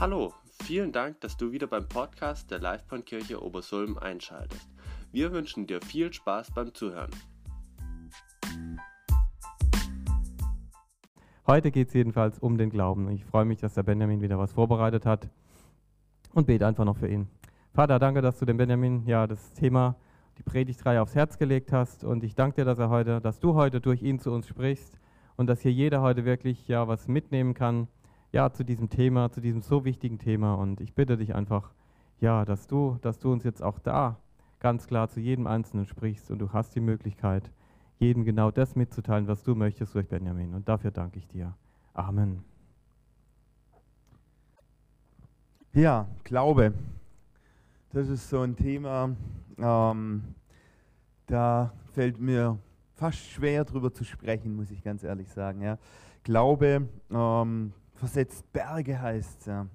Hallo, vielen Dank, dass du wieder beim Podcast der Livebahnkirche Obersulm einschaltest. Wir wünschen dir viel Spaß beim Zuhören. Heute geht es jedenfalls um den Glauben. Ich freue mich, dass der Benjamin wieder was vorbereitet hat und bete einfach noch für ihn. Vater, danke, dass du dem Benjamin ja das Thema, die Predigtreihe aufs Herz gelegt hast und ich danke dir, dass er heute, dass du heute durch ihn zu uns sprichst und dass hier jeder heute wirklich ja was mitnehmen kann ja, zu diesem Thema, zu diesem so wichtigen Thema. Und ich bitte dich einfach, ja, dass du, dass du uns jetzt auch da ganz klar zu jedem Einzelnen sprichst und du hast die Möglichkeit, jedem genau das mitzuteilen, was du möchtest durch Benjamin. Und dafür danke ich dir. Amen. Ja, Glaube. Das ist so ein Thema, ähm, da fällt mir fast schwer drüber zu sprechen, muss ich ganz ehrlich sagen. Ja. Glaube, ähm, versetzt Berge heißt. Ja.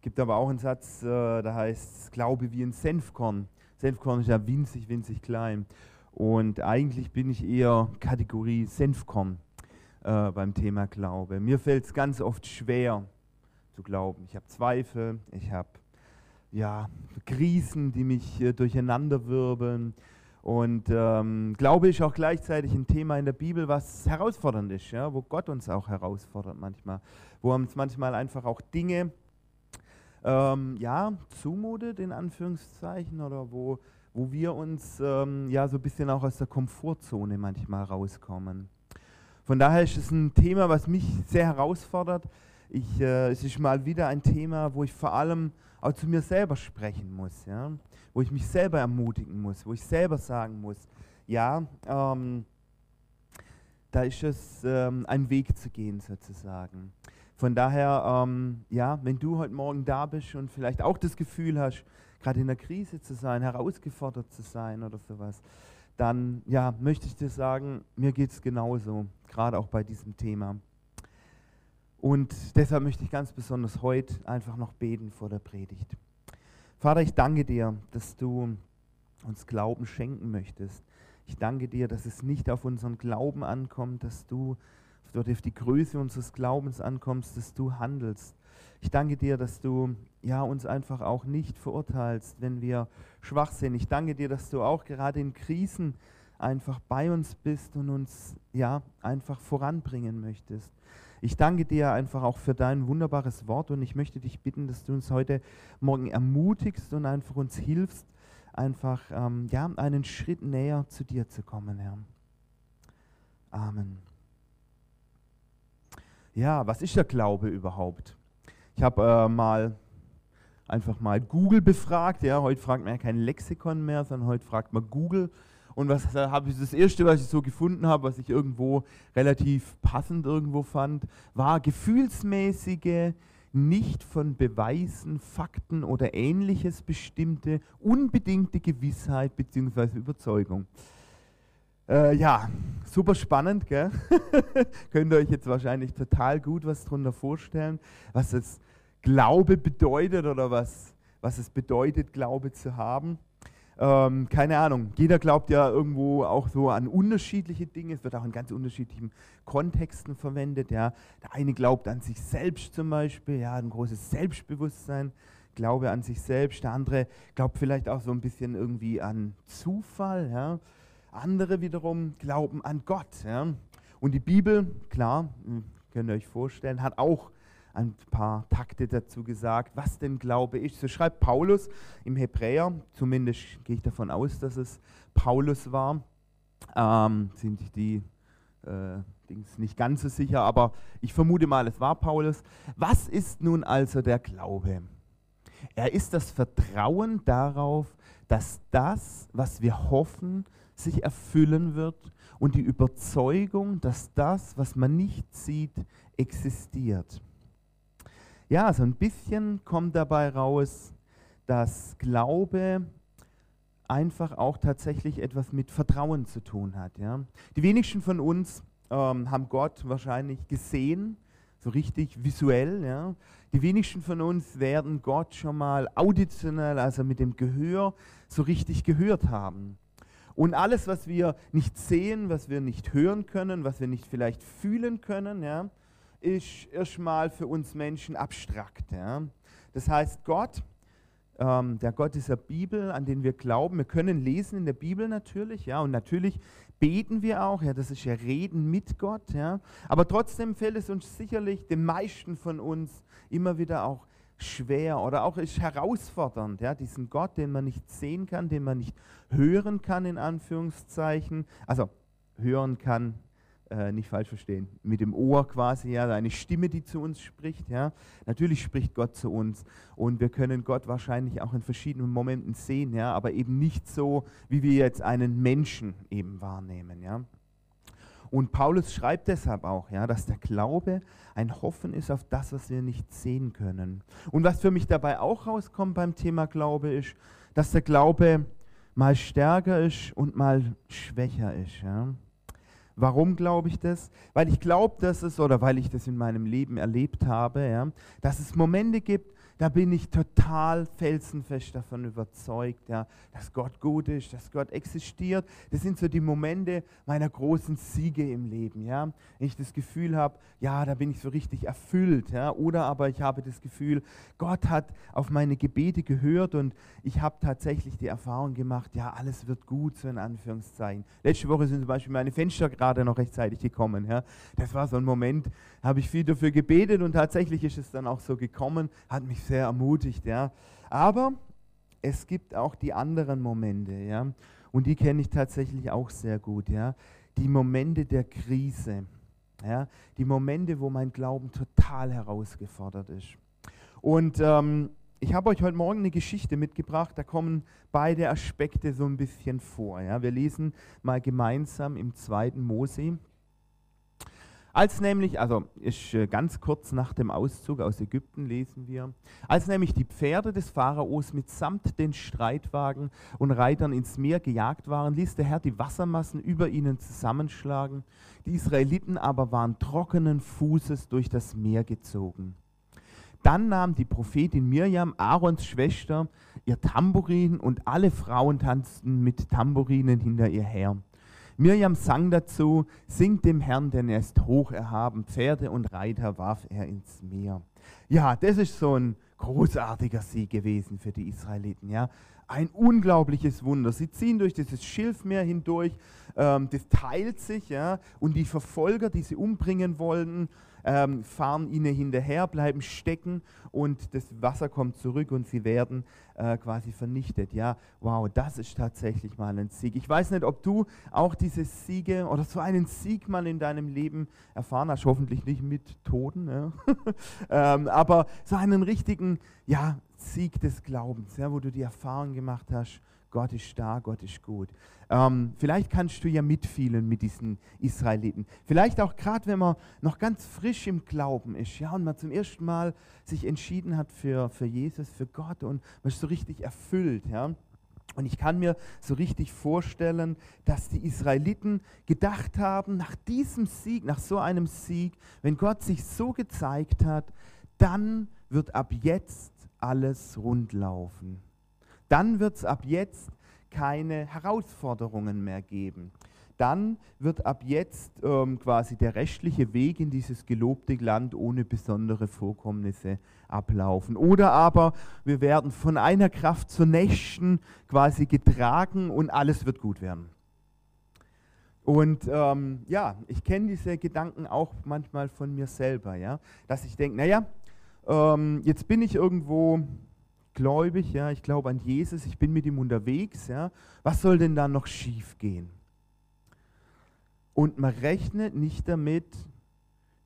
Gibt aber auch einen Satz, äh, da heißt Glaube wie ein Senfkorn. Senfkorn ist ja winzig, winzig klein. Und eigentlich bin ich eher Kategorie Senfkorn äh, beim Thema Glaube. Mir fällt es ganz oft schwer zu glauben. Ich habe Zweifel, ich habe ja, Krisen, die mich äh, durcheinander wirbeln. Und ähm, Glaube ist auch gleichzeitig ein Thema in der Bibel, was herausfordernd ist, ja, wo Gott uns auch herausfordert manchmal, wo uns manchmal einfach auch Dinge ähm, ja, zumutet, in Anführungszeichen, oder wo, wo wir uns ähm, ja so ein bisschen auch aus der Komfortzone manchmal rauskommen. Von daher ist es ein Thema, was mich sehr herausfordert. Ich, äh, es ist mal wieder ein Thema, wo ich vor allem auch zu mir selber sprechen muss. Ja? Wo ich mich selber ermutigen muss, wo ich selber sagen muss, ja, ähm, da ist es ähm, ein Weg zu gehen sozusagen. Von daher, ähm, ja, wenn du heute Morgen da bist und vielleicht auch das Gefühl hast, gerade in der Krise zu sein, herausgefordert zu sein oder sowas, dann ja, möchte ich dir sagen, mir geht es genauso, gerade auch bei diesem Thema. Und deshalb möchte ich ganz besonders heute einfach noch beten vor der Predigt. Vater, ich danke dir, dass du uns Glauben schenken möchtest. Ich danke dir, dass es nicht auf unseren Glauben ankommt, dass du dort auf die Größe unseres Glaubens ankommst, dass du handelst. Ich danke dir, dass du ja, uns einfach auch nicht verurteilst, wenn wir schwach sind. Ich danke dir, dass du auch gerade in Krisen einfach bei uns bist und uns ja, einfach voranbringen möchtest. Ich danke dir einfach auch für dein wunderbares Wort und ich möchte dich bitten, dass du uns heute Morgen ermutigst und einfach uns hilfst, einfach ähm, ja, einen Schritt näher zu dir zu kommen, Herr. Amen. Ja, was ist der Glaube überhaupt? Ich habe äh, mal einfach mal Google befragt. Ja, heute fragt man ja kein Lexikon mehr, sondern heute fragt man Google. Und was habe ich das erste, was ich so gefunden habe, was ich irgendwo relativ passend irgendwo fand, war gefühlsmäßige, nicht von Beweisen, Fakten oder ähnliches bestimmte, unbedingte Gewissheit bzw. Überzeugung. Äh, ja, super spannend, gell? Könnt ihr euch jetzt wahrscheinlich total gut was darunter vorstellen, was es Glaube bedeutet oder was, was es bedeutet, Glaube zu haben. Ähm, keine Ahnung, jeder glaubt ja irgendwo auch so an unterschiedliche Dinge. Es wird auch in ganz unterschiedlichen Kontexten verwendet. Ja. Der eine glaubt an sich selbst zum Beispiel, ja, ein großes Selbstbewusstsein, Glaube an sich selbst. Der andere glaubt vielleicht auch so ein bisschen irgendwie an Zufall. Ja. Andere wiederum glauben an Gott. Ja. Und die Bibel, klar, hm, könnt ihr euch vorstellen, hat auch ein paar Takte dazu gesagt, was denn Glaube ist. So schreibt Paulus im Hebräer, zumindest gehe ich davon aus, dass es Paulus war, ähm, sind die äh, Dings nicht ganz so sicher, aber ich vermute mal, es war Paulus. Was ist nun also der Glaube? Er ist das Vertrauen darauf, dass das, was wir hoffen, sich erfüllen wird und die Überzeugung, dass das, was man nicht sieht, existiert ja, so ein bisschen kommt dabei raus, dass Glaube einfach auch tatsächlich etwas mit Vertrauen zu tun hat. Ja. Die wenigsten von uns ähm, haben Gott wahrscheinlich gesehen, so richtig visuell. Ja. Die wenigsten von uns werden Gott schon mal auditionell, also mit dem Gehör, so richtig gehört haben. Und alles, was wir nicht sehen, was wir nicht hören können, was wir nicht vielleicht fühlen können, ja, ist erstmal für uns Menschen abstrakt. Ja? Das heißt, Gott, ähm, der Gott dieser Bibel, an den wir glauben, wir können lesen in der Bibel natürlich, ja, und natürlich beten wir auch, ja, das ist ja Reden mit Gott, ja, aber trotzdem fällt es uns sicherlich den meisten von uns immer wieder auch schwer oder auch ist herausfordernd, ja, diesen Gott, den man nicht sehen kann, den man nicht hören kann, in Anführungszeichen, also hören kann, äh, nicht falsch verstehen, mit dem Ohr quasi, ja, eine Stimme, die zu uns spricht, ja. Natürlich spricht Gott zu uns und wir können Gott wahrscheinlich auch in verschiedenen Momenten sehen, ja, aber eben nicht so, wie wir jetzt einen Menschen eben wahrnehmen, ja. Und Paulus schreibt deshalb auch, ja, dass der Glaube ein Hoffen ist auf das, was wir nicht sehen können. Und was für mich dabei auch rauskommt beim Thema Glaube ist, dass der Glaube mal stärker ist und mal schwächer ist. Ja. Warum glaube ich das? Weil ich glaube, dass es, oder weil ich das in meinem Leben erlebt habe, ja, dass es Momente gibt, da bin ich total felsenfest davon überzeugt, ja, dass Gott gut ist, dass Gott existiert. Das sind so die Momente meiner großen Siege im Leben. Ja. Wenn ich das Gefühl habe, ja, da bin ich so richtig erfüllt. Ja. Oder aber ich habe das Gefühl, Gott hat auf meine Gebete gehört und ich habe tatsächlich die Erfahrung gemacht, ja, alles wird gut, so in Anführungszeichen. Letzte Woche sind zum Beispiel meine Fenster gerade noch rechtzeitig gekommen. Ja. Das war so ein Moment, habe ich viel dafür gebetet und tatsächlich ist es dann auch so gekommen, hat mich sehr ermutigt, ja. Aber es gibt auch die anderen Momente, ja. Und die kenne ich tatsächlich auch sehr gut, ja. Die Momente der Krise, ja. Die Momente, wo mein Glauben total herausgefordert ist. Und ähm, ich habe euch heute Morgen eine Geschichte mitgebracht, da kommen beide Aspekte so ein bisschen vor. Ja. Wir lesen mal gemeinsam im zweiten Mose, als nämlich, also ist äh, ganz kurz nach dem Auszug aus Ägypten lesen wir, als nämlich die Pferde des Pharaos mitsamt den Streitwagen und Reitern ins Meer gejagt waren, ließ der Herr die Wassermassen über ihnen zusammenschlagen. Die Israeliten aber waren trockenen Fußes durch das Meer gezogen. Dann nahm die Prophetin Mirjam, Aarons Schwester, ihr Tambourin und alle Frauen tanzten mit Tambourinen hinter ihr her. Mirjam sang dazu, singt dem Herrn, denn er ist hoch erhaben, Pferde und Reiter warf er ins Meer. Ja, das ist so ein großartiger Sieg gewesen für die Israeliten. Ja. Ein unglaubliches Wunder. Sie ziehen durch dieses Schilfmeer hindurch, ähm, das teilt sich, ja, und die Verfolger, die sie umbringen wollten, ähm, fahren ihnen hinterher, bleiben stecken und das Wasser kommt zurück und sie werden äh, quasi vernichtet. Ja, wow, das ist tatsächlich mal ein Sieg. Ich weiß nicht, ob du auch diese Siege oder so einen Sieg mal in deinem Leben erfahren hast, hoffentlich nicht mit Toten, ja? ähm, aber so einen richtigen ja, Sieg des Glaubens, ja, wo du die Erfahrung gemacht hast, Gott ist da, Gott ist gut. Ähm, vielleicht kannst du ja mitfühlen mit diesen Israeliten. Vielleicht auch gerade, wenn man noch ganz frisch im Glauben ist, ja, und man zum ersten Mal sich entschieden hat für, für Jesus, für Gott und man ist so richtig erfüllt, ja. Und ich kann mir so richtig vorstellen, dass die Israeliten gedacht haben, nach diesem Sieg, nach so einem Sieg, wenn Gott sich so gezeigt hat, dann wird ab jetzt alles rundlaufen dann wird es ab jetzt keine Herausforderungen mehr geben. Dann wird ab jetzt ähm, quasi der rechtliche Weg in dieses gelobte Land ohne besondere Vorkommnisse ablaufen. Oder aber wir werden von einer Kraft zur nächsten quasi getragen und alles wird gut werden. Und ähm, ja, ich kenne diese Gedanken auch manchmal von mir selber, ja, dass ich denke, naja, ähm, jetzt bin ich irgendwo gläubig, ja, ich glaube an Jesus, ich bin mit ihm unterwegs, ja, was soll denn da noch schief gehen? Und man rechnet nicht damit,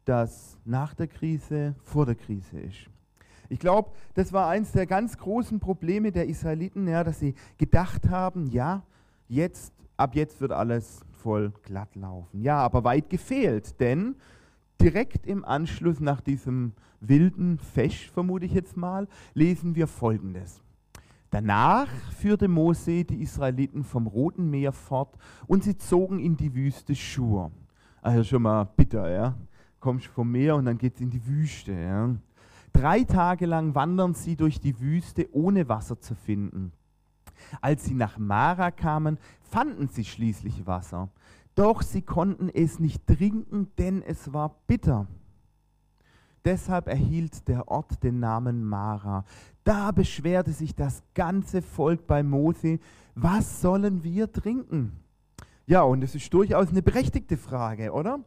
dass nach der Krise vor der Krise ist. Ich glaube, das war eines der ganz großen Probleme der Israeliten, ja, dass sie gedacht haben, ja, jetzt, ab jetzt wird alles voll glatt laufen. Ja, aber weit gefehlt, denn direkt im Anschluss nach diesem wilden Fesch, vermute ich jetzt mal, lesen wir folgendes. Danach führte Mose die Israeliten vom Roten Meer fort und sie zogen in die Wüste Schur. Also schon mal bitter, ja. Kommst vom Meer und dann geht es in die Wüste, ja. Drei Tage lang wandern sie durch die Wüste, ohne Wasser zu finden. Als sie nach Mara kamen, fanden sie schließlich Wasser. Doch sie konnten es nicht trinken, denn es war bitter. Deshalb erhielt der Ort den Namen Mara. Da beschwerte sich das ganze Volk bei Mose, was sollen wir trinken? Ja, und das ist durchaus eine berechtigte Frage, oder?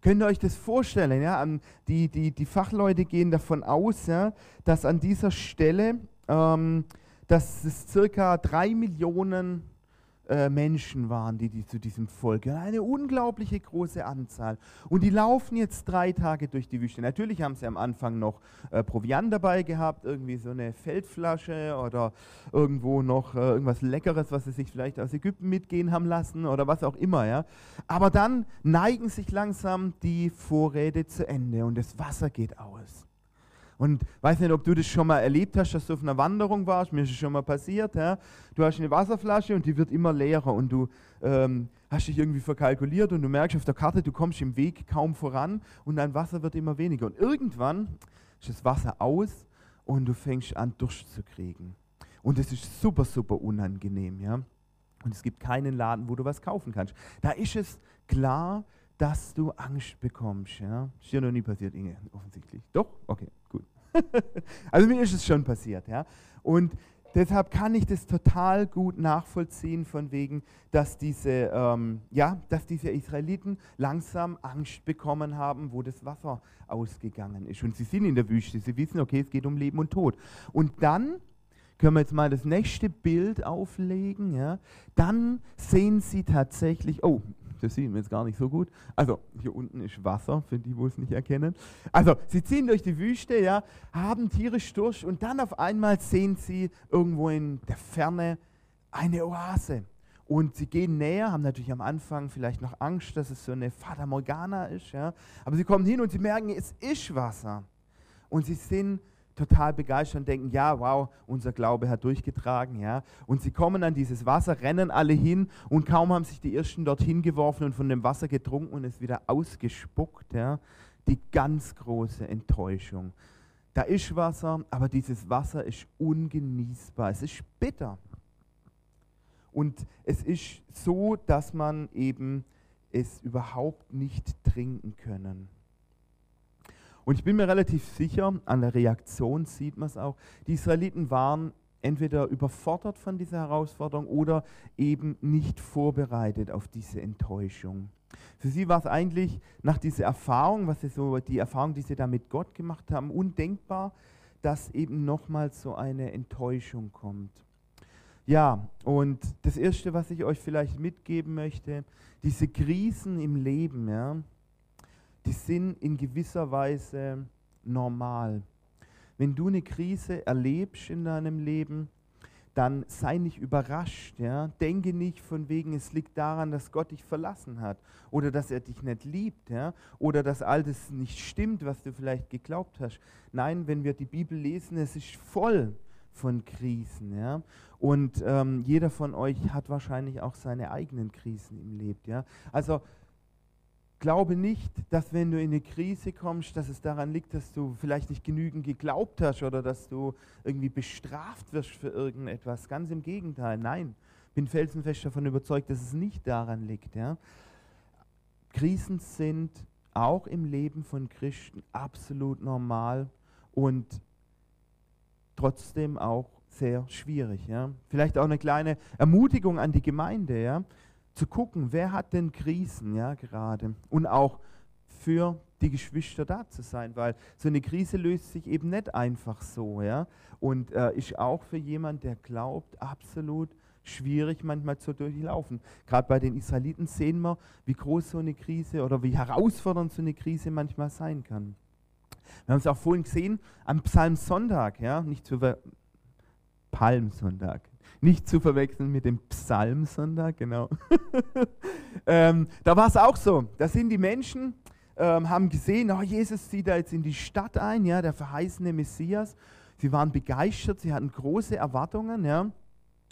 Könnt ihr euch das vorstellen? Ja? Die, die, die Fachleute gehen davon aus, ja, dass an dieser Stelle, ähm, dass es circa drei Millionen äh, Menschen waren, die, die zu diesem Volk. Eine unglaubliche große Anzahl. Und die laufen jetzt drei Tage durch die Wüste. Natürlich haben sie am Anfang noch äh, Proviant dabei gehabt, irgendwie so eine Feldflasche oder irgendwo noch äh, irgendwas Leckeres, was sie sich vielleicht aus Ägypten mitgehen haben lassen oder was auch immer. Ja. Aber dann neigen sich langsam die Vorräte zu Ende und das Wasser geht aus. Und weiß nicht, ob du das schon mal erlebt hast, dass du auf einer Wanderung warst. Mir ist es schon mal passiert. Ja? Du hast eine Wasserflasche und die wird immer leerer und du ähm, hast dich irgendwie verkalkuliert und du merkst auf der Karte, du kommst im Weg kaum voran und dein Wasser wird immer weniger. Und irgendwann ist das Wasser aus und du fängst an, Durst zu kriegen. Und das ist super, super unangenehm. Ja? Und es gibt keinen Laden, wo du was kaufen kannst. Da ist es klar, dass du Angst bekommst. Ja? Ist dir noch nie passiert, Inge, offensichtlich. Doch? Okay, gut. also mir ist es schon passiert. Ja? Und deshalb kann ich das total gut nachvollziehen, von wegen, dass diese, ähm, ja, dass diese Israeliten langsam Angst bekommen haben, wo das Wasser ausgegangen ist. Und sie sind in der Wüste, sie wissen, okay, es geht um Leben und Tod. Und dann können wir jetzt mal das nächste Bild auflegen. Ja? Dann sehen sie tatsächlich, oh, das sieht man jetzt gar nicht so gut. Also hier unten ist Wasser, für die, wo es nicht erkennen. Also sie ziehen durch die Wüste, ja, haben tierisch durch und dann auf einmal sehen sie irgendwo in der Ferne eine Oase. Und sie gehen näher, haben natürlich am Anfang vielleicht noch Angst, dass es so eine Fata Morgana ist. Ja. Aber sie kommen hin und sie merken, es ist Wasser. Und sie sind total begeistert und denken, ja, wow, unser Glaube hat durchgetragen, ja. Und sie kommen an dieses Wasser, rennen alle hin und kaum haben sich die Ersten dorthin geworfen und von dem Wasser getrunken und es wieder ausgespuckt, ja. Die ganz große Enttäuschung. Da ist Wasser, aber dieses Wasser ist ungenießbar. Es ist bitter. Und es ist so, dass man eben es überhaupt nicht trinken können. Und ich bin mir relativ sicher, an der Reaktion sieht man es auch, die Israeliten waren entweder überfordert von dieser Herausforderung oder eben nicht vorbereitet auf diese Enttäuschung. Für sie war es eigentlich nach dieser Erfahrung, was sie so, die Erfahrung, die sie da mit Gott gemacht haben, undenkbar, dass eben nochmals so eine Enttäuschung kommt. Ja, und das Erste, was ich euch vielleicht mitgeben möchte, diese Krisen im Leben, ja, die sind in gewisser Weise normal. Wenn du eine Krise erlebst in deinem Leben, dann sei nicht überrascht. Ja? Denke nicht von wegen, es liegt daran, dass Gott dich verlassen hat oder dass er dich nicht liebt ja? oder dass all das nicht stimmt, was du vielleicht geglaubt hast. Nein, wenn wir die Bibel lesen, es ist voll von Krisen. Ja? Und ähm, jeder von euch hat wahrscheinlich auch seine eigenen Krisen im Leben. Ja? Also glaube nicht, dass wenn du in eine Krise kommst, dass es daran liegt, dass du vielleicht nicht genügend geglaubt hast oder dass du irgendwie bestraft wirst für irgendetwas. Ganz im Gegenteil. Nein, bin felsenfest davon überzeugt, dass es nicht daran liegt. Ja. Krisen sind auch im Leben von Christen absolut normal und trotzdem auch sehr schwierig. Ja. Vielleicht auch eine kleine Ermutigung an die Gemeinde. Ja zu gucken, wer hat denn Krisen, ja, gerade. Und auch für die Geschwister da zu sein, weil so eine Krise löst sich eben nicht einfach so, ja. Und äh, ist auch für jemand, der glaubt, absolut schwierig manchmal zu durchlaufen. Gerade bei den Israeliten sehen wir, wie groß so eine Krise oder wie herausfordernd so eine Krise manchmal sein kann. Wir haben es auch vorhin gesehen am Psalmsonntag, ja, nicht zu Palmsonntag, nicht zu verwechseln mit dem Psalmsonntag, genau. ähm, da war es auch so. Da sind die Menschen, ähm, haben gesehen, oh, Jesus zieht da jetzt in die Stadt ein, ja, der verheißene Messias. Sie waren begeistert, sie hatten große Erwartungen, ja.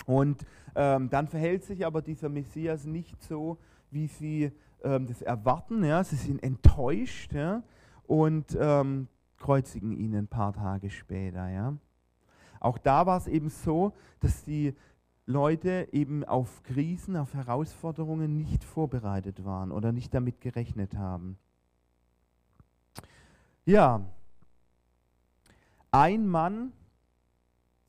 Und ähm, dann verhält sich aber dieser Messias nicht so, wie sie ähm, das erwarten. Ja. Sie sind enttäuscht ja, und ähm, kreuzigen ihn ein paar Tage später. Ja. Auch da war es eben so, dass die Leute eben auf Krisen, auf Herausforderungen nicht vorbereitet waren oder nicht damit gerechnet haben. Ja, ein Mann,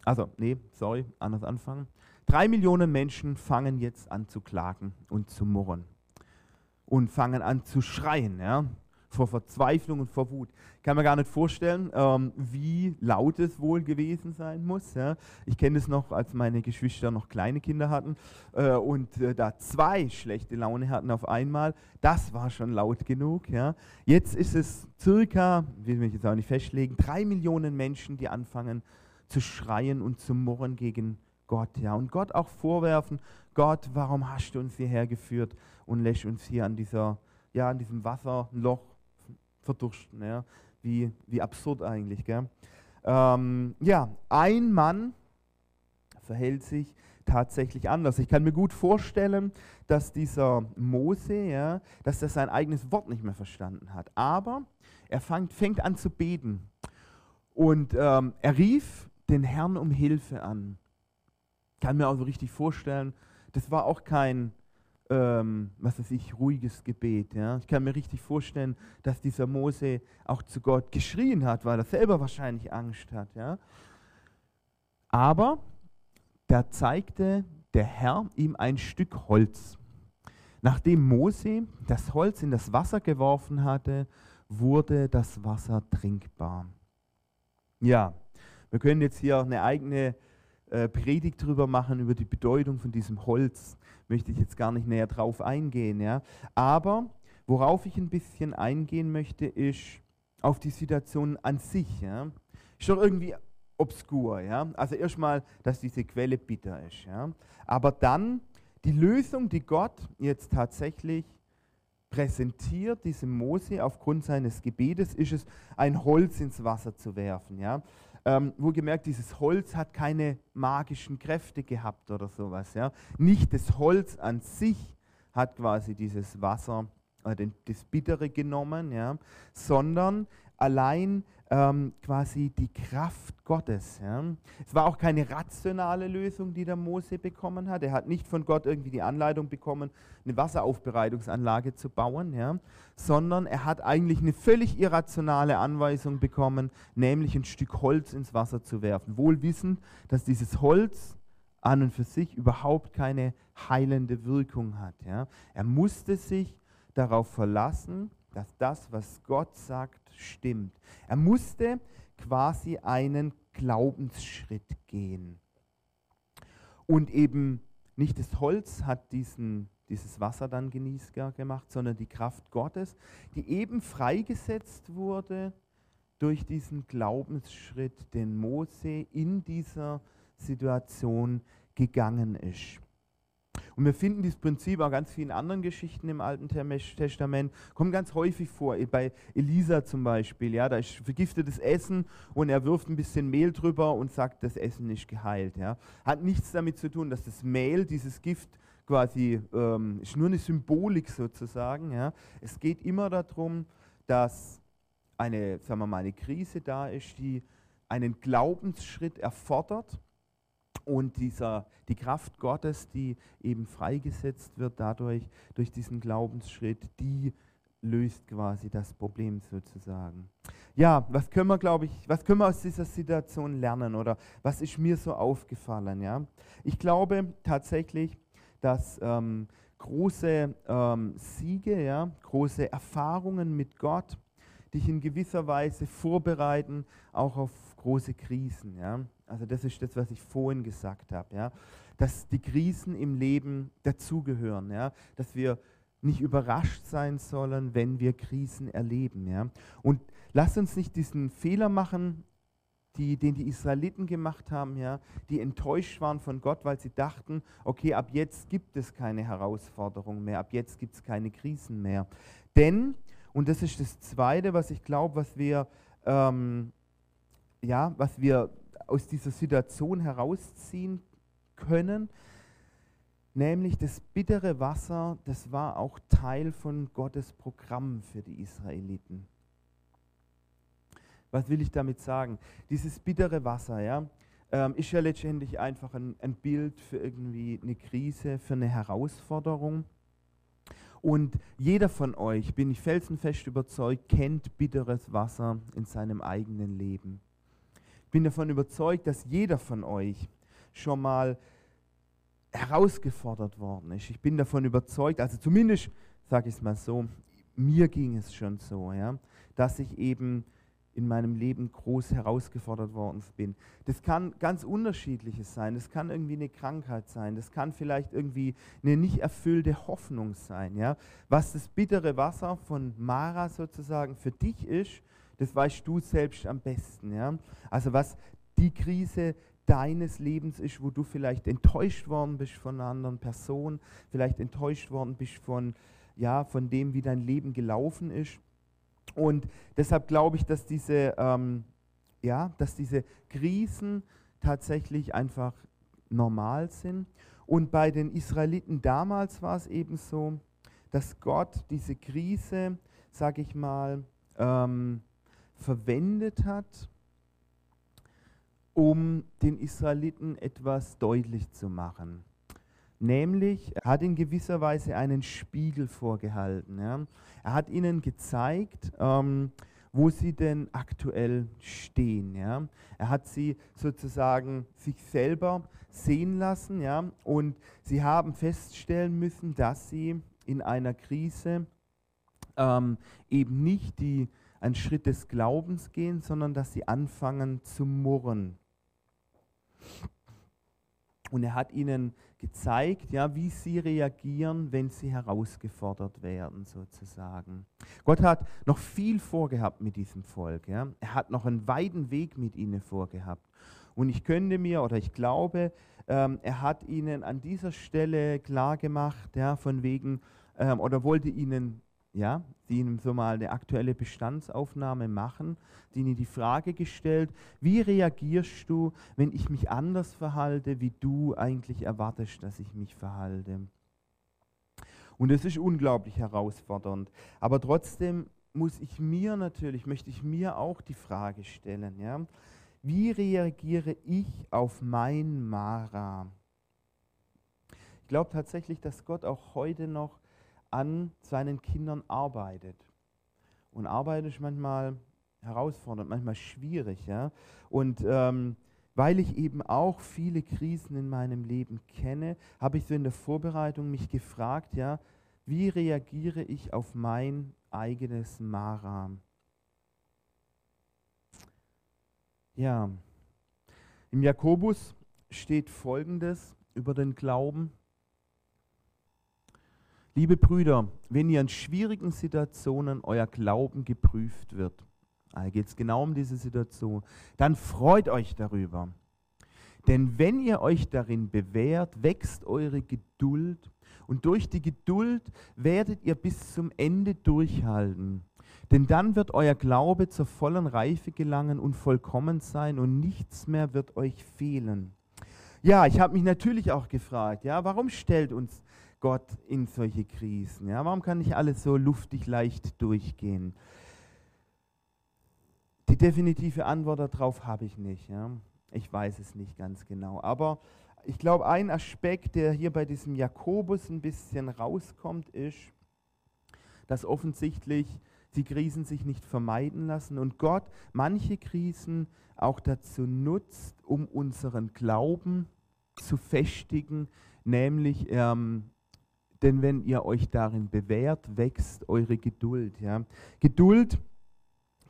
also nee, sorry, anders anfangen. Drei Millionen Menschen fangen jetzt an zu klagen und zu murren und fangen an zu schreien. Ja? Vor Verzweiflung und vor Wut. Ich kann mir gar nicht vorstellen, ähm, wie laut es wohl gewesen sein muss. Ja. Ich kenne es noch, als meine Geschwister noch kleine Kinder hatten äh, und äh, da zwei schlechte Laune hatten auf einmal. Das war schon laut genug. Ja. Jetzt ist es circa, will mich jetzt auch nicht festlegen, drei Millionen Menschen, die anfangen zu schreien und zu murren gegen Gott. Ja. Und Gott auch vorwerfen, Gott, warum hast du uns hierher geführt und lässt uns hier an dieser ja, an diesem Wasserloch verdursten. Ja? Wie, wie absurd eigentlich. Gell? Ähm, ja, ein Mann verhält sich tatsächlich anders. Ich kann mir gut vorstellen, dass dieser Mose, ja, dass er sein eigenes Wort nicht mehr verstanden hat. Aber er fängt, fängt an zu beten. Und ähm, er rief den Herrn um Hilfe an. Ich kann mir auch so richtig vorstellen, das war auch kein ähm, was weiß ich, ruhiges Gebet. Ja? Ich kann mir richtig vorstellen, dass dieser Mose auch zu Gott geschrien hat, weil er selber wahrscheinlich Angst hat. Ja? Aber da zeigte der Herr ihm ein Stück Holz. Nachdem Mose das Holz in das Wasser geworfen hatte, wurde das Wasser trinkbar. Ja, wir können jetzt hier eine eigene äh, Predigt drüber machen, über die Bedeutung von diesem Holz. Möchte ich jetzt gar nicht näher drauf eingehen. Ja? Aber worauf ich ein bisschen eingehen möchte, ist auf die Situation an sich. Ja? Ist doch irgendwie obskur. Ja? Also erstmal, dass diese Quelle bitter ist. Ja? Aber dann die Lösung, die Gott jetzt tatsächlich präsentiert, diesem Mose aufgrund seines Gebetes, ist es, ein Holz ins Wasser zu werfen. Ja? Ähm, wohlgemerkt, dieses Holz hat keine magischen Kräfte gehabt oder sowas. Ja? Nicht das Holz an sich hat quasi dieses Wasser, äh, das Bittere genommen, ja? sondern allein ähm, quasi die Kraft Gottes. Ja. Es war auch keine rationale Lösung, die der Mose bekommen hat. Er hat nicht von Gott irgendwie die Anleitung bekommen, eine Wasseraufbereitungsanlage zu bauen, ja, sondern er hat eigentlich eine völlig irrationale Anweisung bekommen, nämlich ein Stück Holz ins Wasser zu werfen. Wohl wissend, dass dieses Holz an und für sich überhaupt keine heilende Wirkung hat. Ja. Er musste sich darauf verlassen, dass das, was Gott sagt, stimmt. Er musste quasi einen Glaubensschritt gehen. Und eben nicht das Holz hat diesen, dieses Wasser dann genießbar gemacht, sondern die Kraft Gottes, die eben freigesetzt wurde durch diesen Glaubensschritt, den Mose in dieser Situation gegangen ist. Und wir finden dieses Prinzip auch ganz vielen anderen Geschichten im Alten Testament, kommt ganz häufig vor. Bei Elisa zum Beispiel, ja, da ist vergiftetes Essen und er wirft ein bisschen Mehl drüber und sagt, das Essen ist geheilt. Ja. Hat nichts damit zu tun, dass das Mehl, dieses Gift, quasi ähm, ist nur eine Symbolik sozusagen. Ja. Es geht immer darum, dass eine, sagen wir mal, eine Krise da ist, die einen Glaubensschritt erfordert und dieser, die Kraft Gottes, die eben freigesetzt wird dadurch, durch diesen Glaubensschritt, die löst quasi das Problem sozusagen. Ja, was können wir, glaube ich, was können wir aus dieser Situation lernen oder was ist mir so aufgefallen? Ja? Ich glaube tatsächlich, dass ähm, große ähm, Siege, ja, große Erfahrungen mit Gott dich in gewisser Weise vorbereiten, auch auf große Krisen. Ja? Also das ist das, was ich vorhin gesagt habe, ja? dass die Krisen im Leben dazugehören, ja? dass wir nicht überrascht sein sollen, wenn wir Krisen erleben. Ja? Und lass uns nicht diesen Fehler machen, die, den die Israeliten gemacht haben, ja, die enttäuscht waren von Gott, weil sie dachten, okay, ab jetzt gibt es keine Herausforderung mehr, ab jetzt gibt es keine Krisen mehr. Denn, und das ist das Zweite, was ich glaube, was wir, ähm, ja, was wir aus dieser Situation herausziehen können. Nämlich das bittere Wasser, das war auch Teil von Gottes Programm für die Israeliten. Was will ich damit sagen? Dieses bittere Wasser, ja, ähm, ist ja letztendlich einfach ein, ein Bild für irgendwie eine Krise, für eine Herausforderung. Und jeder von euch, bin ich felsenfest überzeugt, kennt bitteres Wasser in seinem eigenen Leben. Ich bin davon überzeugt, dass jeder von euch schon mal herausgefordert worden ist. Ich bin davon überzeugt, also zumindest sage ich es mal so, mir ging es schon so, ja, dass ich eben in meinem Leben groß herausgefordert worden bin. Das kann ganz unterschiedliches sein. Das kann irgendwie eine Krankheit sein. Das kann vielleicht irgendwie eine nicht erfüllte Hoffnung sein. Ja? Was das bittere Wasser von Mara sozusagen für dich ist, das weißt du selbst am besten. Ja? Also was die Krise deines Lebens ist, wo du vielleicht enttäuscht worden bist von einer anderen Person, vielleicht enttäuscht worden bist von, ja, von dem, wie dein Leben gelaufen ist und deshalb glaube ich, dass diese, ähm, ja, dass diese Krisen tatsächlich einfach normal sind. Und bei den Israeliten damals war es eben so, dass Gott diese Krise, sage ich mal, ähm, verwendet hat, um den Israeliten etwas deutlich zu machen. Nämlich, hat in gewisser Weise einen Spiegel vorgehalten. Ja. Er hat ihnen gezeigt, ähm, wo sie denn aktuell stehen. Ja. Er hat sie sozusagen sich selber sehen lassen ja, und sie haben feststellen müssen, dass sie in einer Krise ähm, eben nicht die, einen Schritt des Glaubens gehen, sondern dass sie anfangen zu murren. Und er hat ihnen gezeigt, ja, wie sie reagieren, wenn sie herausgefordert werden, sozusagen. Gott hat noch viel vorgehabt mit diesem Volk. Ja. Er hat noch einen weiten Weg mit ihnen vorgehabt. Und ich könnte mir, oder ich glaube, ähm, er hat ihnen an dieser Stelle klar gemacht, ja, von wegen, ähm, oder wollte ihnen ja, die ihnen so mal eine aktuelle Bestandsaufnahme machen, die ihnen die Frage gestellt, wie reagierst du, wenn ich mich anders verhalte, wie du eigentlich erwartest, dass ich mich verhalte? Und es ist unglaublich herausfordernd. Aber trotzdem muss ich mir natürlich, möchte ich mir auch die Frage stellen, ja, wie reagiere ich auf mein Mara? Ich glaube tatsächlich, dass Gott auch heute noch an seinen Kindern arbeitet. Und Arbeit ist manchmal herausfordernd, manchmal schwierig. Ja? Und ähm, weil ich eben auch viele Krisen in meinem Leben kenne, habe ich so in der Vorbereitung mich gefragt, ja, wie reagiere ich auf mein eigenes Mara? Ja, im Jakobus steht Folgendes über den Glauben. Liebe Brüder, wenn ihr in schwierigen Situationen euer Glauben geprüft wird, da geht es genau um diese Situation, dann freut euch darüber. Denn wenn ihr euch darin bewährt, wächst eure Geduld und durch die Geduld werdet ihr bis zum Ende durchhalten. Denn dann wird euer Glaube zur vollen Reife gelangen und vollkommen sein und nichts mehr wird euch fehlen. Ja, ich habe mich natürlich auch gefragt, ja, warum stellt uns Gott in solche Krisen? Ja, warum kann nicht alles so luftig leicht durchgehen? Die definitive Antwort darauf habe ich nicht. Ja. Ich weiß es nicht ganz genau. Aber ich glaube, ein Aspekt, der hier bei diesem Jakobus ein bisschen rauskommt, ist, dass offensichtlich die Krisen sich nicht vermeiden lassen und Gott manche Krisen auch dazu nutzt, um unseren Glauben zu festigen, nämlich ähm, denn wenn ihr euch darin bewährt, wächst eure Geduld. Ja. Geduld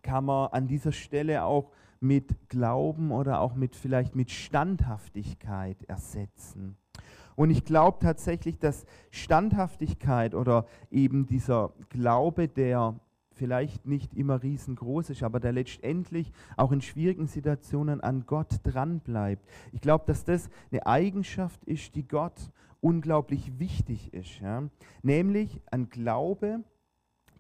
kann man an dieser Stelle auch mit Glauben oder auch mit vielleicht mit Standhaftigkeit ersetzen. Und ich glaube tatsächlich, dass Standhaftigkeit oder eben dieser Glaube, der vielleicht nicht immer riesengroß ist, aber der letztendlich auch in schwierigen Situationen an Gott dranbleibt. Ich glaube, dass das eine Eigenschaft ist, die Gott unglaublich wichtig ist. Ja? Nämlich ein Glaube,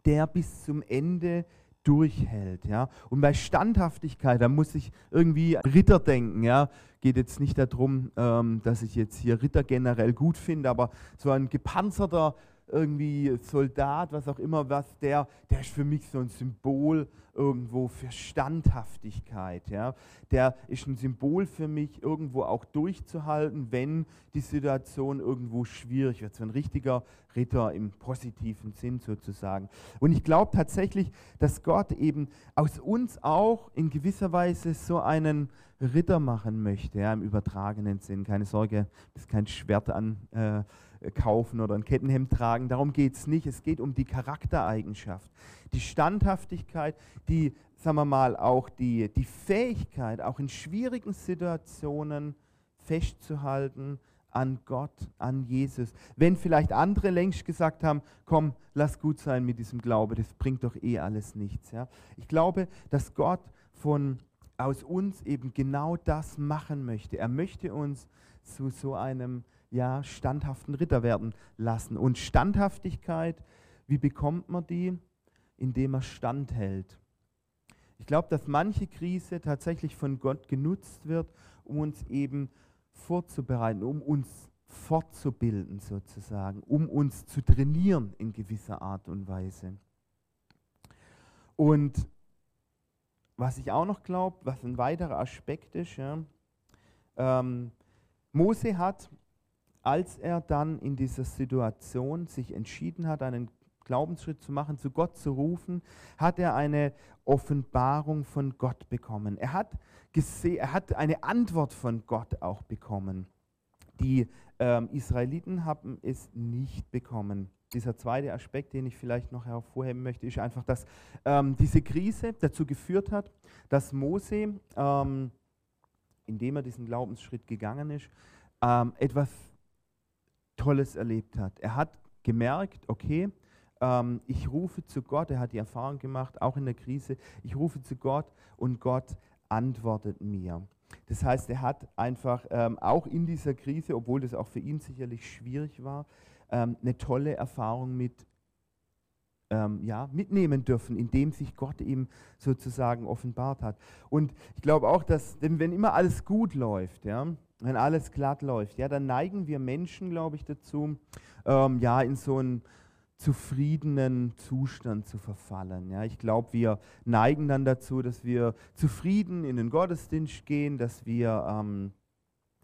der bis zum Ende durchhält. Ja? Und bei Standhaftigkeit, da muss ich irgendwie Ritter denken. Ja? Geht jetzt nicht darum, ähm, dass ich jetzt hier Ritter generell gut finde, aber so ein gepanzerter irgendwie Soldat, was auch immer, was der, der ist für mich so ein Symbol irgendwo für Standhaftigkeit. Ja. Der ist ein Symbol für mich, irgendwo auch durchzuhalten, wenn die Situation irgendwo schwierig wird. So ein richtiger Ritter im positiven Sinn sozusagen. Und ich glaube tatsächlich, dass Gott eben aus uns auch in gewisser Weise so einen Ritter machen möchte, ja, im übertragenen Sinn. Keine Sorge, das ist kein Schwert an. Äh, kaufen oder ein Kettenhemd tragen. Darum geht es nicht. Es geht um die Charaktereigenschaft, die Standhaftigkeit, die, sagen wir mal, auch die, die Fähigkeit, auch in schwierigen Situationen festzuhalten an Gott, an Jesus. Wenn vielleicht andere längst gesagt haben, komm, lass gut sein mit diesem Glaube, das bringt doch eh alles nichts. Ja? Ich glaube, dass Gott von aus uns eben genau das machen möchte. Er möchte uns zu so einem ja, standhaften Ritter werden lassen. Und Standhaftigkeit, wie bekommt man die? Indem er standhält. Ich glaube, dass manche Krise tatsächlich von Gott genutzt wird, um uns eben vorzubereiten, um uns fortzubilden sozusagen, um uns zu trainieren in gewisser Art und Weise. Und was ich auch noch glaube, was ein weiterer Aspekt ist, ja, ähm, Mose hat als er dann in dieser Situation sich entschieden hat, einen Glaubensschritt zu machen, zu Gott zu rufen, hat er eine Offenbarung von Gott bekommen. Er hat, gesehen, er hat eine Antwort von Gott auch bekommen. Die ähm, Israeliten haben es nicht bekommen. Dieser zweite Aspekt, den ich vielleicht noch hervorheben möchte, ist einfach, dass ähm, diese Krise dazu geführt hat, dass Mose, ähm, indem er diesen Glaubensschritt gegangen ist, ähm, etwas Tolles erlebt hat. Er hat gemerkt, okay, ähm, ich rufe zu Gott, er hat die Erfahrung gemacht, auch in der Krise, ich rufe zu Gott und Gott antwortet mir. Das heißt, er hat einfach ähm, auch in dieser Krise, obwohl das auch für ihn sicherlich schwierig war, ähm, eine tolle Erfahrung mit ähm, ja, mitnehmen dürfen, indem sich Gott ihm sozusagen offenbart hat. Und ich glaube auch, dass, wenn immer alles gut läuft, ja, wenn alles glatt läuft, ja, dann neigen wir Menschen, glaube ich, dazu, ähm, ja, in so einen zufriedenen Zustand zu verfallen. Ja, ich glaube, wir neigen dann dazu, dass wir zufrieden in den Gottesdienst gehen, dass wir ähm,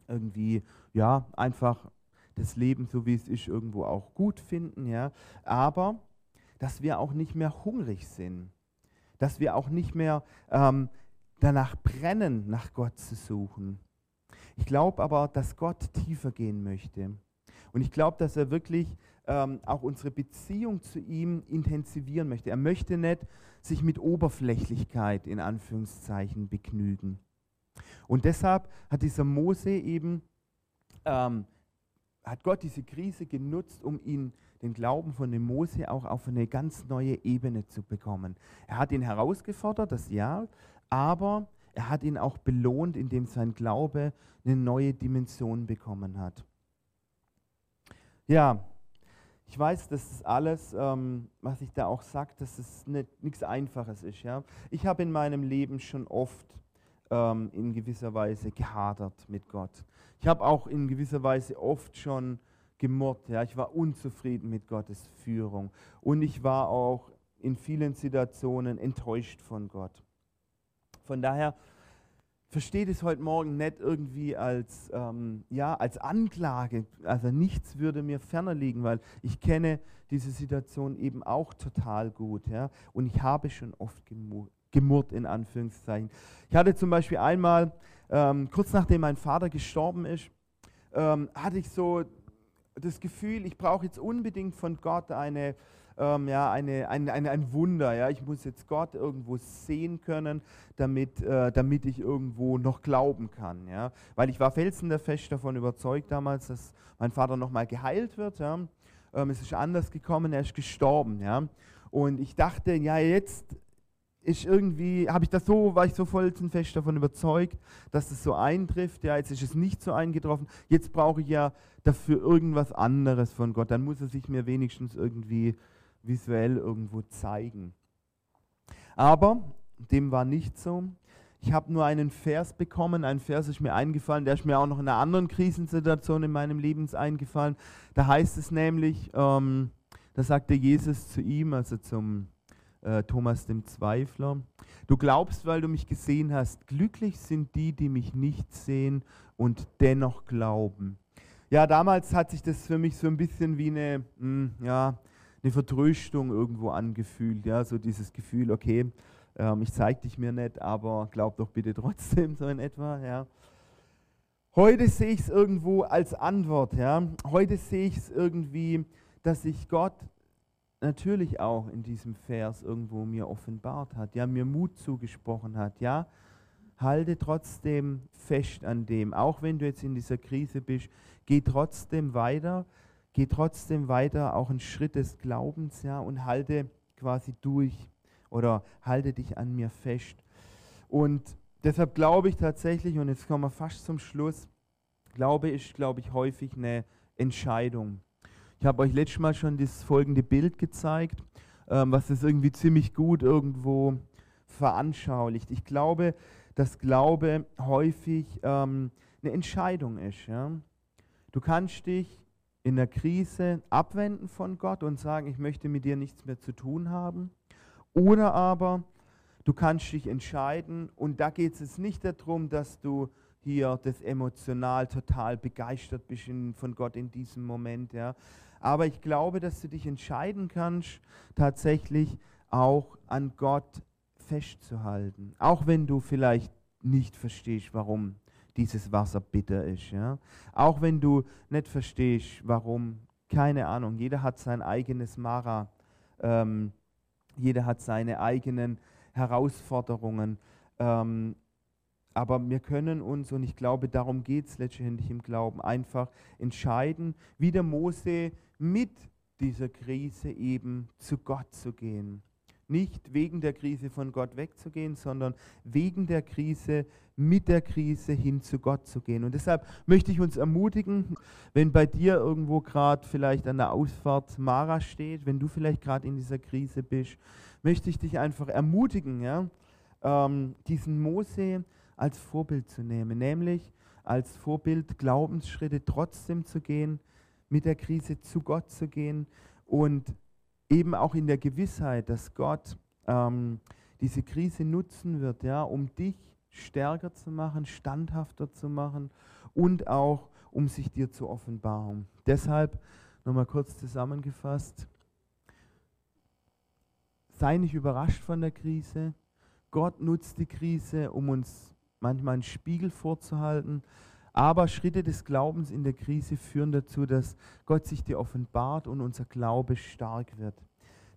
irgendwie, ja, einfach das Leben, so wie es ist, irgendwo auch gut finden, ja, aber dass wir auch nicht mehr hungrig sind, dass wir auch nicht mehr ähm, danach brennen, nach Gott zu suchen. Ich glaube aber, dass Gott tiefer gehen möchte. Und ich glaube, dass er wirklich ähm, auch unsere Beziehung zu ihm intensivieren möchte. Er möchte nicht sich mit Oberflächlichkeit in Anführungszeichen begnügen. Und deshalb hat dieser Mose eben, ähm, hat Gott diese Krise genutzt, um ihn, den Glauben von dem Mose auch auf eine ganz neue Ebene zu bekommen. Er hat ihn herausgefordert, das ja, aber er hat ihn auch belohnt, indem sein Glaube eine neue Dimension bekommen hat. Ja, ich weiß, dass das alles, ähm, was ich da auch sage, dass es nichts Einfaches ist. Ja? Ich habe in meinem Leben schon oft ähm, in gewisser Weise gehadert mit Gott. Ich habe auch in gewisser Weise oft schon gemurrt. Ja? Ich war unzufrieden mit Gottes Führung. Und ich war auch in vielen Situationen enttäuscht von Gott. Von daher versteht es heute Morgen nicht irgendwie als, ähm, ja, als Anklage. Also nichts würde mir ferner liegen, weil ich kenne diese Situation eben auch total gut. Ja? Und ich habe schon oft gemurrt, in Anführungszeichen. Ich hatte zum Beispiel einmal, ähm, kurz nachdem mein Vater gestorben ist, ähm, hatte ich so das Gefühl, ich brauche jetzt unbedingt von Gott eine ähm, ja, eine, ein, ein, ein Wunder. Ja? Ich muss jetzt Gott irgendwo sehen können, damit, äh, damit ich irgendwo noch glauben kann. Ja? Weil ich war felsenfest davon überzeugt damals, dass mein Vater nochmal geheilt wird. Ja? Ähm, es ist anders gekommen, er ist gestorben. Ja? Und ich dachte, ja, jetzt ist irgendwie, habe ich das so, war ich so felsenfest davon überzeugt, dass es so eintrifft. Ja, jetzt ist es nicht so eingetroffen. Jetzt brauche ich ja dafür irgendwas anderes von Gott. Dann muss er sich mir wenigstens irgendwie visuell irgendwo zeigen. Aber dem war nicht so. Ich habe nur einen Vers bekommen, ein Vers ist mir eingefallen, der ist mir auch noch in einer anderen Krisensituation in meinem Leben eingefallen. Da heißt es nämlich, ähm, Da sagte Jesus zu ihm, also zum äh, Thomas dem Zweifler, du glaubst, weil du mich gesehen hast, glücklich sind die, die mich nicht sehen und dennoch glauben. Ja, damals hat sich das für mich so ein bisschen wie eine, mh, hm, ja, eine Vertröstung irgendwo angefühlt. Ja, so dieses Gefühl, okay, ähm, ich zeige dich mir nicht, aber glaub doch bitte trotzdem, so in etwa. Ja. Heute sehe ich es irgendwo als Antwort. Ja. Heute sehe ich es irgendwie, dass sich Gott natürlich auch in diesem Vers irgendwo mir offenbart hat, ja, mir Mut zugesprochen hat, ja. Halte trotzdem fest an dem, auch wenn du jetzt in dieser Krise bist, geh trotzdem weiter, geh trotzdem weiter, auch einen Schritt des Glaubens, ja, und halte quasi durch oder halte dich an mir fest. Und deshalb glaube ich tatsächlich, und jetzt kommen wir fast zum Schluss, glaube ich, glaube ich, häufig eine Entscheidung. Ich habe euch letztes Mal schon das folgende Bild gezeigt, ähm, was es irgendwie ziemlich gut irgendwo veranschaulicht. Ich glaube, dass Glaube häufig ähm, eine Entscheidung ist. Ja? Du kannst dich in der Krise abwenden von Gott und sagen, ich möchte mit dir nichts mehr zu tun haben. Oder aber du kannst dich entscheiden und da geht es nicht darum, dass du hier das emotional total begeistert bist in, von Gott in diesem Moment. Ja. Aber ich glaube, dass du dich entscheiden kannst, tatsächlich auch an Gott festzuhalten. Auch wenn du vielleicht nicht verstehst, warum dieses Wasser bitter ist. Ja? Auch wenn du nicht verstehst, warum, keine Ahnung, jeder hat sein eigenes Mara, ähm, jeder hat seine eigenen Herausforderungen. Ähm, aber wir können uns, und ich glaube, darum geht es letztendlich im Glauben, einfach entscheiden, wie der Mose mit dieser Krise eben zu Gott zu gehen. Nicht wegen der Krise von Gott wegzugehen, sondern wegen der Krise, mit der Krise hin zu Gott zu gehen. Und deshalb möchte ich uns ermutigen, wenn bei dir irgendwo gerade vielleicht an der Ausfahrt Mara steht, wenn du vielleicht gerade in dieser Krise bist, möchte ich dich einfach ermutigen, ja, ähm, diesen Mose als Vorbild zu nehmen, nämlich als Vorbild Glaubensschritte trotzdem zu gehen, mit der Krise zu Gott zu gehen und eben auch in der Gewissheit, dass Gott ähm, diese Krise nutzen wird, ja, um dich stärker zu machen, standhafter zu machen und auch um sich dir zu offenbaren. Deshalb nochmal kurz zusammengefasst, sei nicht überrascht von der Krise. Gott nutzt die Krise, um uns manchmal einen Spiegel vorzuhalten, aber Schritte des Glaubens in der Krise führen dazu, dass Gott sich dir offenbart und unser Glaube stark wird.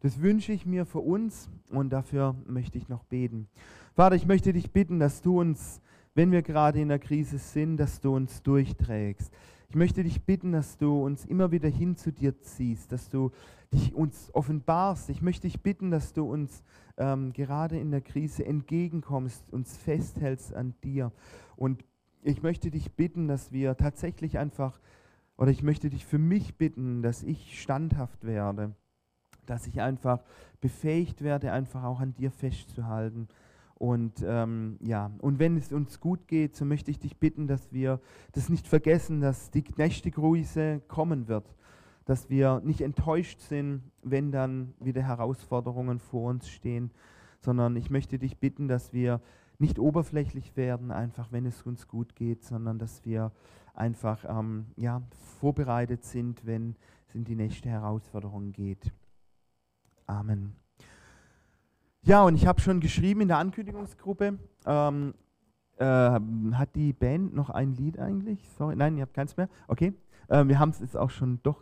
Das wünsche ich mir für uns und dafür möchte ich noch beten. Vater, ich möchte dich bitten, dass du uns, wenn wir gerade in der Krise sind, dass du uns durchträgst. Ich möchte dich bitten, dass du uns immer wieder hin zu dir ziehst, dass du dich uns offenbarst. Ich möchte dich bitten, dass du uns ähm, gerade in der Krise entgegenkommst, uns festhältst an dir. Und ich möchte dich bitten, dass wir tatsächlich einfach, oder ich möchte dich für mich bitten, dass ich standhaft werde, dass ich einfach befähigt werde, einfach auch an dir festzuhalten und ähm, ja, und wenn es uns gut geht, so möchte ich dich bitten, dass wir das nicht vergessen, dass die nächste Grüße kommen wird. Dass wir nicht enttäuscht sind, wenn dann wieder Herausforderungen vor uns stehen, sondern ich möchte dich bitten, dass wir nicht oberflächlich werden, einfach wenn es uns gut geht, sondern dass wir einfach ähm, ja, vorbereitet sind, wenn es in die nächste Herausforderung geht. Amen. Ja, und ich habe schon geschrieben in der Ankündigungsgruppe. Ähm, äh, hat die Band noch ein Lied eigentlich? Sorry, nein, ihr habt keins mehr. Okay. Äh, wir haben es jetzt auch schon doch